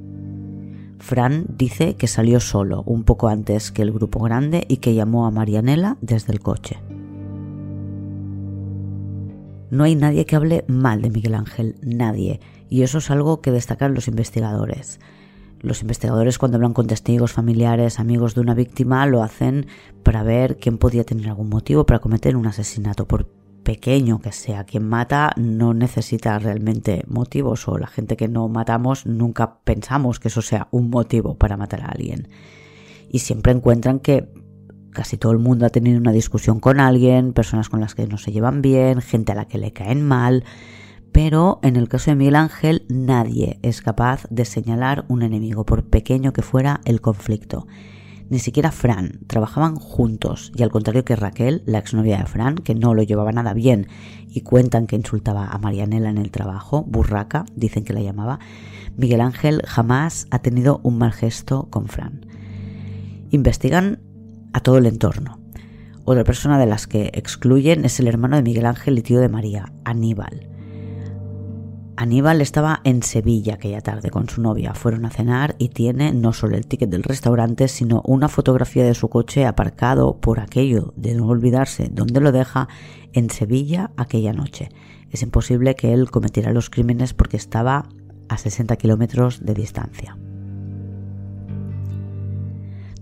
Fran dice que salió solo un poco antes que el grupo grande y que llamó a Marianela desde el coche. No hay nadie que hable mal de Miguel Ángel, nadie, y eso es algo que destacan los investigadores. Los investigadores cuando hablan con testigos, familiares, amigos de una víctima, lo hacen para ver quién podía tener algún motivo para cometer un asesinato por pequeño que sea quien mata no necesita realmente motivos o la gente que no matamos nunca pensamos que eso sea un motivo para matar a alguien. Y siempre encuentran que casi todo el mundo ha tenido una discusión con alguien, personas con las que no se llevan bien, gente a la que le caen mal, pero en el caso de Miguel Ángel nadie es capaz de señalar un enemigo por pequeño que fuera el conflicto ni siquiera Fran, trabajaban juntos y al contrario que Raquel, la exnovia de Fran, que no lo llevaba nada bien y cuentan que insultaba a Marianela en el trabajo, burraca, dicen que la llamaba, Miguel Ángel jamás ha tenido un mal gesto con Fran. Investigan a todo el entorno. Otra persona de las que excluyen es el hermano de Miguel Ángel y tío de María, Aníbal. Aníbal estaba en Sevilla aquella tarde con su novia. Fueron a cenar y tiene no solo el ticket del restaurante, sino una fotografía de su coche aparcado por aquello de no olvidarse dónde lo deja en Sevilla aquella noche. Es imposible que él cometiera los crímenes porque estaba a 60 kilómetros de distancia.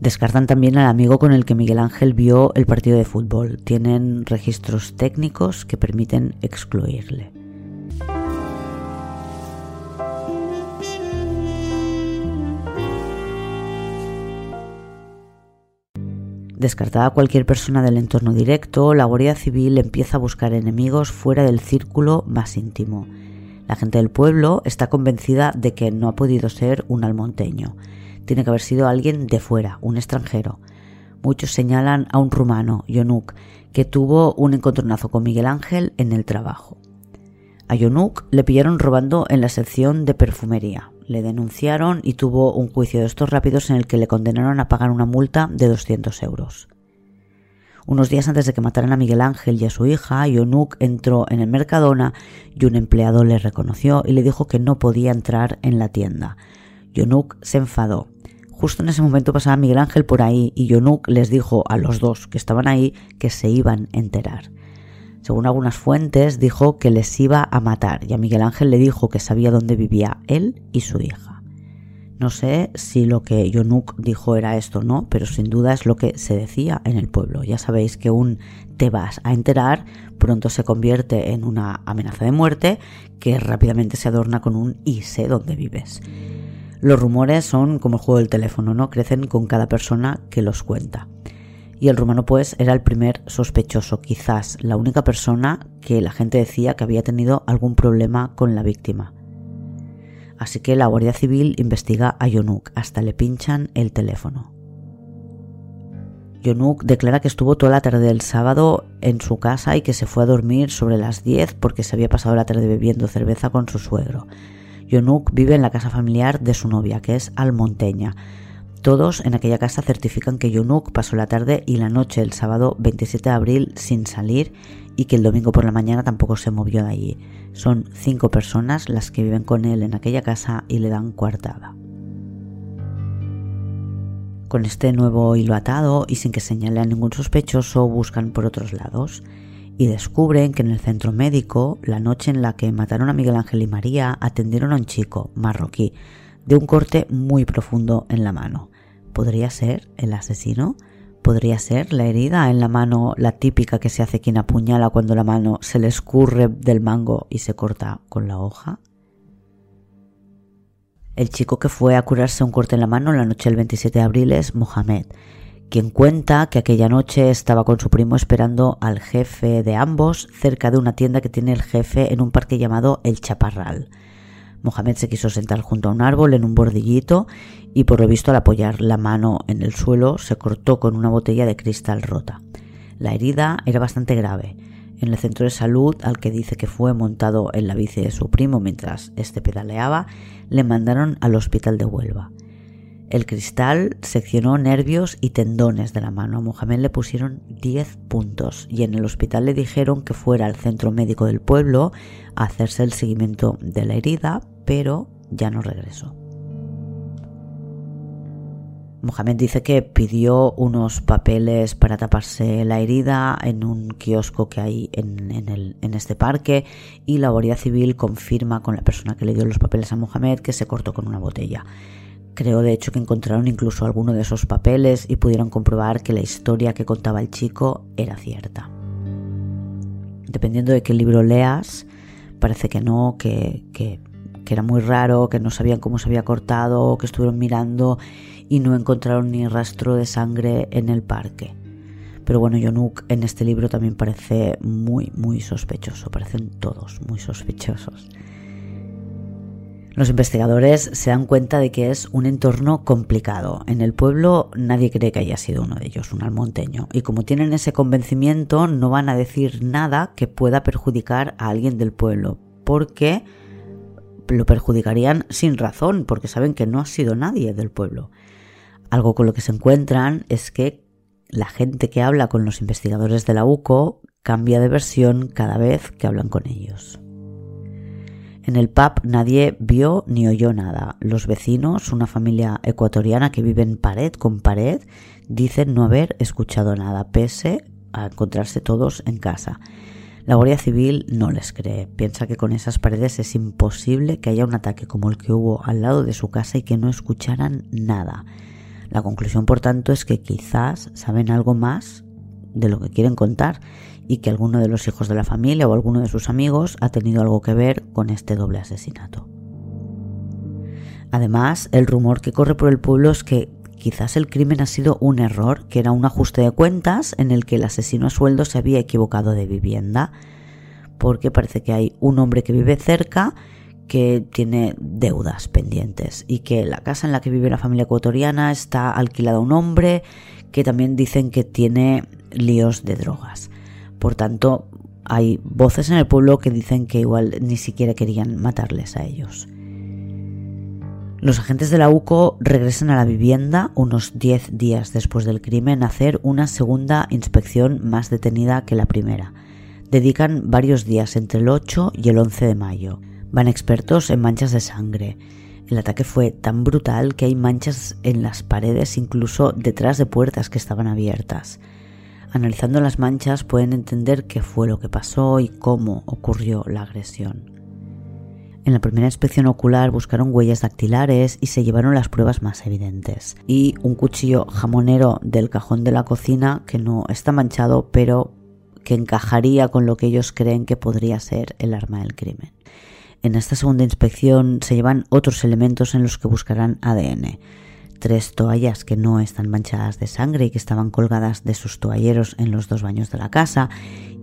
Descartan también al amigo con el que Miguel Ángel vio el partido de fútbol. Tienen registros técnicos que permiten excluirle. Descartada cualquier persona del entorno directo, la Guardia Civil empieza a buscar enemigos fuera del círculo más íntimo. La gente del pueblo está convencida de que no ha podido ser un almonteño. Tiene que haber sido alguien de fuera, un extranjero. Muchos señalan a un rumano, Yonuk, que tuvo un encontronazo con Miguel Ángel en el trabajo. A Yonuk le pillaron robando en la sección de perfumería le denunciaron y tuvo un juicio de estos rápidos en el que le condenaron a pagar una multa de 200 euros. Unos días antes de que mataran a Miguel Ángel y a su hija, Yonuk entró en el Mercadona y un empleado le reconoció y le dijo que no podía entrar en la tienda. Yonuk se enfadó. Justo en ese momento pasaba Miguel Ángel por ahí y Yonuk les dijo a los dos que estaban ahí que se iban a enterar. Según algunas fuentes, dijo que les iba a matar y a Miguel Ángel le dijo que sabía dónde vivía él y su hija. No sé si lo que Yonuk dijo era esto o no, pero sin duda es lo que se decía en el pueblo. Ya sabéis que un te vas a enterar pronto se convierte en una amenaza de muerte que rápidamente se adorna con un y sé dónde vives. Los rumores son como el juego del teléfono, ¿no? Crecen con cada persona que los cuenta. Y el rumano pues era el primer sospechoso, quizás la única persona que la gente decía que había tenido algún problema con la víctima así que la Guardia Civil investiga a Yonuk, hasta le pinchan el teléfono. Yonuk declara que estuvo toda la tarde del sábado en su casa y que se fue a dormir sobre las 10 porque se había pasado la tarde bebiendo cerveza con su suegro. Yonuk vive en la casa familiar de su novia, que es almonteña. Todos en aquella casa certifican que Yonuk pasó la tarde y la noche el sábado 27 de abril sin salir y que el domingo por la mañana tampoco se movió de allí. Son cinco personas las que viven con él en aquella casa y le dan coartada. Con este nuevo hilo atado y sin que señale a ningún sospechoso, buscan por otros lados y descubren que en el centro médico, la noche en la que mataron a Miguel Ángel y María, atendieron a un chico marroquí de un corte muy profundo en la mano. ¿Podría ser el asesino? Podría ser la herida en la mano, la típica que se hace quien apuñala cuando la mano se le escurre del mango y se corta con la hoja. El chico que fue a curarse un corte en la mano la noche del 27 de abril es Mohamed, quien cuenta que aquella noche estaba con su primo esperando al jefe de ambos cerca de una tienda que tiene el jefe en un parque llamado El Chaparral. Mohamed se quiso sentar junto a un árbol en un bordillito y por lo visto al apoyar la mano en el suelo se cortó con una botella de cristal rota. La herida era bastante grave. En el centro de salud, al que dice que fue montado en la bici de su primo mientras este pedaleaba, le mandaron al hospital de Huelva. El cristal seccionó nervios y tendones de la mano. A Mohamed le pusieron 10 puntos y en el hospital le dijeron que fuera al centro médico del pueblo a hacerse el seguimiento de la herida, pero ya no regresó. Mohamed dice que pidió unos papeles para taparse la herida en un kiosco que hay en, este parque y la Guardia Civil confirma con la persona que le dio los papeles a Mohamed que se cortó con una botella. Creo de hecho que encontraron incluso alguno de esos papeles y pudieron comprobar que la historia que contaba el chico era cierta. Dependiendo de qué libro leas, parece que no, que, que, que era muy raro, que no sabían cómo se había cortado, que estuvieron mirando y no encontraron ni rastro de sangre en el parque. Pero bueno, Yonuk en este libro también parece muy, muy sospechoso, parecen todos muy sospechosos. Los investigadores se dan cuenta de que es un entorno complicado. En el pueblo nadie cree que haya sido uno de ellos, un almonteño. Y como tienen ese convencimiento, no van a decir nada que pueda perjudicar a alguien del pueblo, porque lo perjudicarían sin razón, porque saben que no ha sido nadie del pueblo. Algo con lo que se encuentran es que la gente que habla con los investigadores de la UCO cambia de versión cada vez que hablan con ellos. En el pub nadie vio ni oyó nada. Los vecinos, una familia ecuatoriana que vive en pared con pared, dicen no haber escuchado nada, pese a encontrarse todos en casa. La Guardia Civil no les cree, piensa que con esas paredes es imposible que haya un ataque como el que hubo al lado de su casa y que no escucharan nada. La conclusión, por tanto, es que quizás saben algo más de lo que quieren contar y que alguno de los hijos de la familia o alguno de sus amigos ha tenido algo que ver con este doble asesinato. Además, el rumor que corre por el pueblo es que quizás el crimen ha sido un error, que era un ajuste de cuentas en el que el asesino a sueldo se había equivocado de vivienda, porque parece que hay un hombre que vive cerca que tiene deudas pendientes y que la casa en la que vive la familia ecuatoriana está alquilada a un hombre que también dicen que tiene líos de drogas. Por tanto, hay voces en el pueblo que dicen que igual ni siquiera querían matarles a ellos. Los agentes de la UCO regresan a la vivienda unos 10 días después del crimen a hacer una segunda inspección más detenida que la primera. Dedican varios días entre el 8 y el 11 de mayo. Van expertos en manchas de sangre. El ataque fue tan brutal que hay manchas en las paredes, incluso detrás de puertas que estaban abiertas. Analizando las manchas pueden entender qué fue lo que pasó y cómo ocurrió la agresión. En la primera inspección ocular buscaron huellas dactilares y se llevaron las pruebas más evidentes. Y un cuchillo jamonero del cajón de la cocina que no está manchado, pero que encajaría con lo que ellos creen que podría ser el arma del crimen. En esta segunda inspección se llevan otros elementos en los que buscarán ADN. Tres toallas que no están manchadas de sangre y que estaban colgadas de sus toalleros en los dos baños de la casa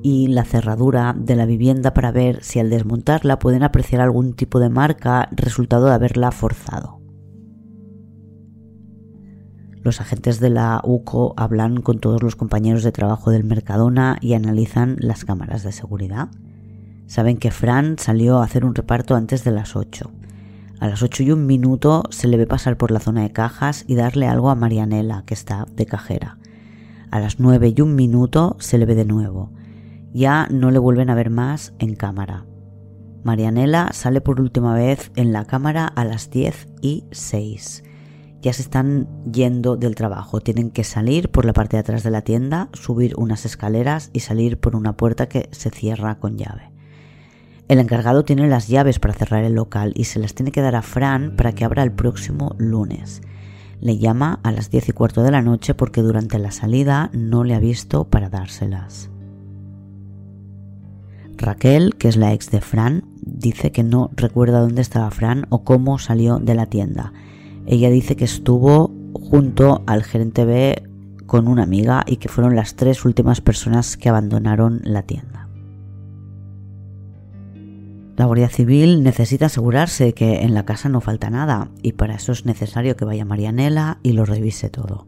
y la cerradura de la vivienda para ver si al desmontarla pueden apreciar algún tipo de marca resultado de haberla forzado. Los agentes de la UCO hablan con todos los compañeros de trabajo del Mercadona y analizan las cámaras de seguridad. Saben que Fran salió a hacer un reparto antes de las 8. A las 8 y un minuto se le ve pasar por la zona de cajas y darle algo a Marianela, que está de cajera. A las 9 y un minuto se le ve de nuevo. Ya no le vuelven a ver más en cámara. Marianela sale por última vez en la cámara a las 10 y 6 ya se están yendo del trabajo. Tienen que salir por la parte de atrás de la tienda, subir unas escaleras y salir por una puerta que se cierra con llave. El encargado tiene las llaves para cerrar el local y se las tiene que dar a Fran para que abra el próximo lunes. Le llama a las diez y cuarto de la noche porque durante la salida no le ha visto para dárselas. Raquel, que es la ex de Fran, dice que no recuerda dónde estaba Fran o cómo salió de la tienda ella dice que estuvo junto al gerente B con una amiga y que fueron las tres últimas personas que abandonaron la tienda. La Guardia Civil necesita asegurarse que en la casa no falta nada y para eso es necesario que vaya Marianela y lo revise todo.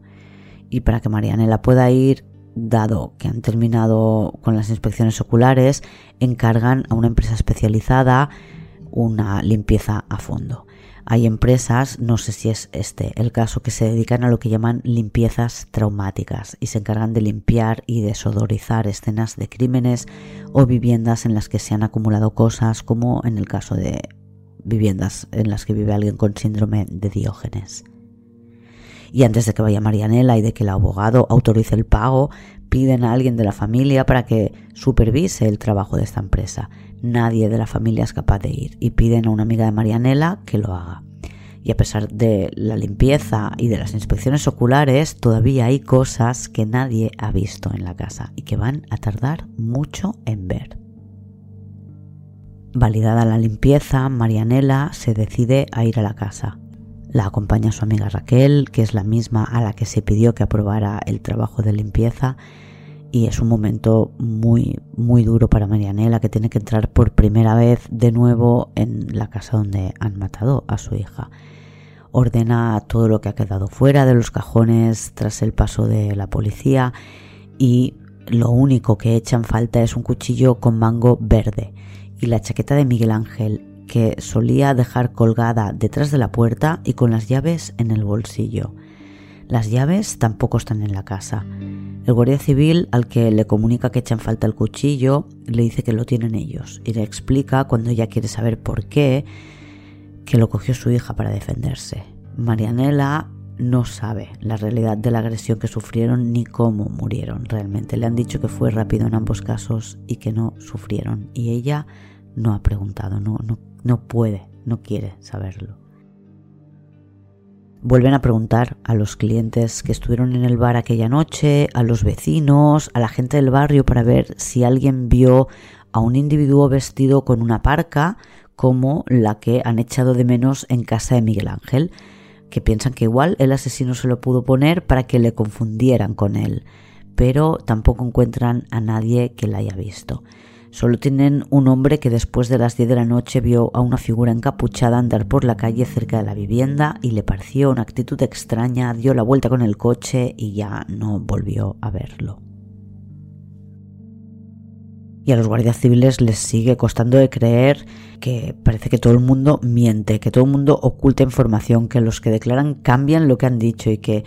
Y para que Marianela pueda ir, dado que han terminado con las inspecciones oculares, encargan a una empresa especializada una limpieza a fondo. Hay empresas, no sé si es este el caso, que se dedican a lo que llaman limpiezas traumáticas y se encargan de limpiar y desodorizar escenas de crímenes o viviendas en las que se han acumulado cosas, como en el caso de viviendas en las que vive alguien con síndrome de Diógenes. Y antes de que vaya Marianela y de que el abogado autorice el pago, piden a alguien de la familia para que supervise el trabajo de esta empresa. Nadie de la familia es capaz de ir y piden a una amiga de Marianela que lo haga. Y a pesar de la limpieza y de las inspecciones oculares, todavía hay cosas que nadie ha visto en la casa y que van a tardar mucho en ver. Validada la limpieza, Marianela se decide a ir a la casa. La acompaña su amiga Raquel, que es la misma a la que se pidió que aprobara el trabajo de limpieza, y es un momento muy muy duro para Marianela que tiene que entrar por primera vez de nuevo en la casa donde han matado a su hija. Ordena todo lo que ha quedado fuera de los cajones tras el paso de la policía y lo único que echan falta es un cuchillo con mango verde y la chaqueta de Miguel Ángel que solía dejar colgada detrás de la puerta y con las llaves en el bolsillo. Las llaves tampoco están en la casa. El guardia civil, al que le comunica que echan falta el cuchillo, le dice que lo tienen ellos y le explica, cuando ella quiere saber por qué, que lo cogió su hija para defenderse. Marianela no sabe la realidad de la agresión que sufrieron ni cómo murieron realmente. Le han dicho que fue rápido en ambos casos y que no sufrieron. Y ella no ha preguntado, no, no, no puede, no quiere saberlo. Vuelven a preguntar a los clientes que estuvieron en el bar aquella noche, a los vecinos, a la gente del barrio para ver si alguien vio a un individuo vestido con una parca como la que han echado de menos en casa de Miguel Ángel, que piensan que igual el asesino se lo pudo poner para que le confundieran con él, pero tampoco encuentran a nadie que la haya visto. Solo tienen un hombre que después de las 10 de la noche vio a una figura encapuchada andar por la calle cerca de la vivienda y le pareció una actitud extraña, dio la vuelta con el coche y ya no volvió a verlo. Y a los guardias civiles les sigue costando de creer que parece que todo el mundo miente, que todo el mundo oculta información, que los que declaran cambian lo que han dicho y que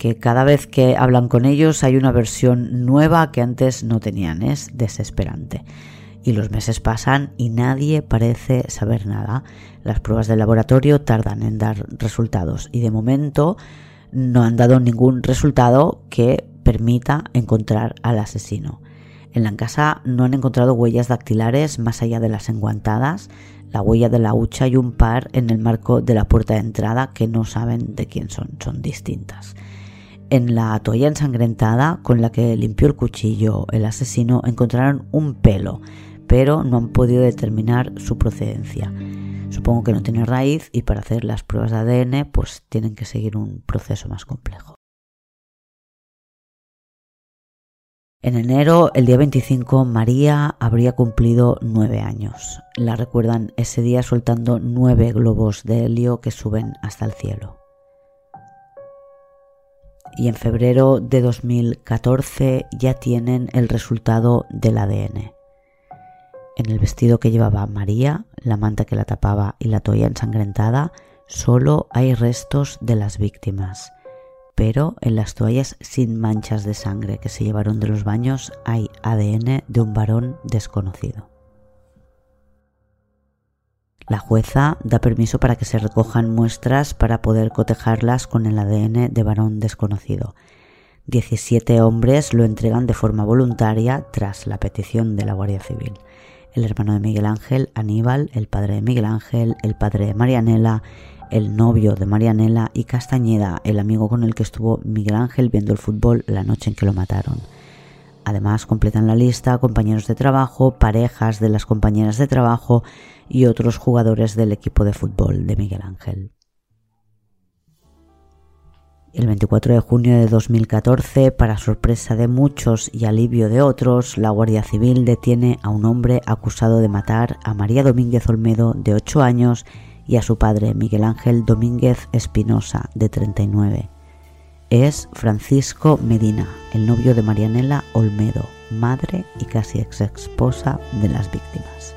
que cada vez que hablan con ellos hay una versión nueva que antes no tenían. Es desesperante. Y los meses pasan y nadie parece saber nada. Las pruebas de laboratorio tardan en dar resultados y de momento no han dado ningún resultado que permita encontrar al asesino. En la casa no han encontrado huellas dactilares más allá de las enguantadas, la huella de la hucha y un par en el marco de la puerta de entrada que no saben de quién son, son distintas. En la toalla ensangrentada con la que limpió el cuchillo el asesino encontraron un pelo, pero no han podido determinar su procedencia. Supongo que no tiene raíz y para hacer las pruebas de ADN pues tienen que seguir un proceso más complejo. En enero, el día 25, María habría cumplido nueve años. La recuerdan ese día soltando nueve globos de helio que suben hasta el cielo. Y en febrero de 2014 ya tienen el resultado del ADN. En el vestido que llevaba María, la manta que la tapaba y la toalla ensangrentada, solo hay restos de las víctimas pero en las toallas sin manchas de sangre que se llevaron de los baños hay ADN de un varón desconocido. La jueza da permiso para que se recojan muestras para poder cotejarlas con el ADN de varón desconocido. 17 hombres lo entregan de forma voluntaria tras la petición de la Guardia Civil. El hermano de Miguel Ángel, Aníbal, el padre de Miguel Ángel, el padre de Marianela, el novio de Marianela y Castañeda, el amigo con el que estuvo Miguel Ángel viendo el fútbol la noche en que lo mataron. Además completan la lista compañeros de trabajo, parejas de las compañeras de trabajo y otros jugadores del equipo de fútbol de Miguel Ángel. El 24 de junio de 2014, para sorpresa de muchos y alivio de otros, la Guardia Civil detiene a un hombre acusado de matar a María Domínguez Olmedo, de 8 años, y a su padre Miguel Ángel Domínguez Espinosa, de 39. Es Francisco Medina, el novio de Marianela Olmedo, madre y casi ex esposa de las víctimas.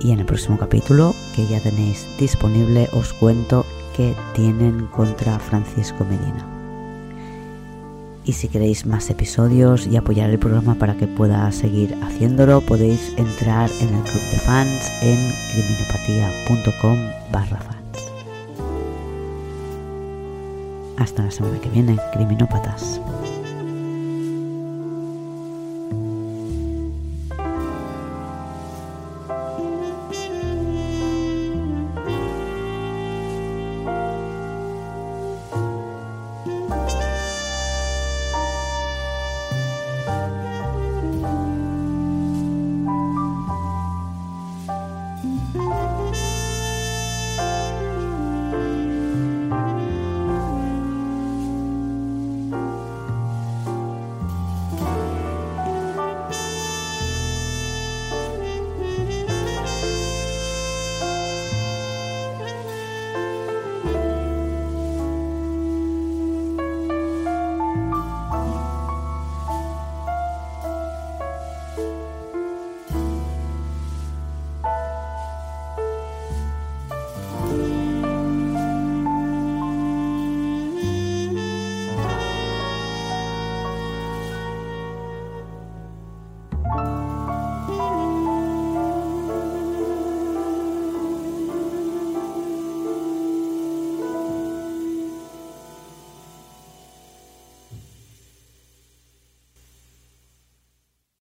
Y en el próximo capítulo, que ya tenéis disponible, os cuento qué tienen contra Francisco Medina. Y si queréis más episodios y apoyar el programa para que pueda seguir haciéndolo, podéis entrar en el club de fans en criminopatía.com barra. Hasta la semana que viene, criminópatas.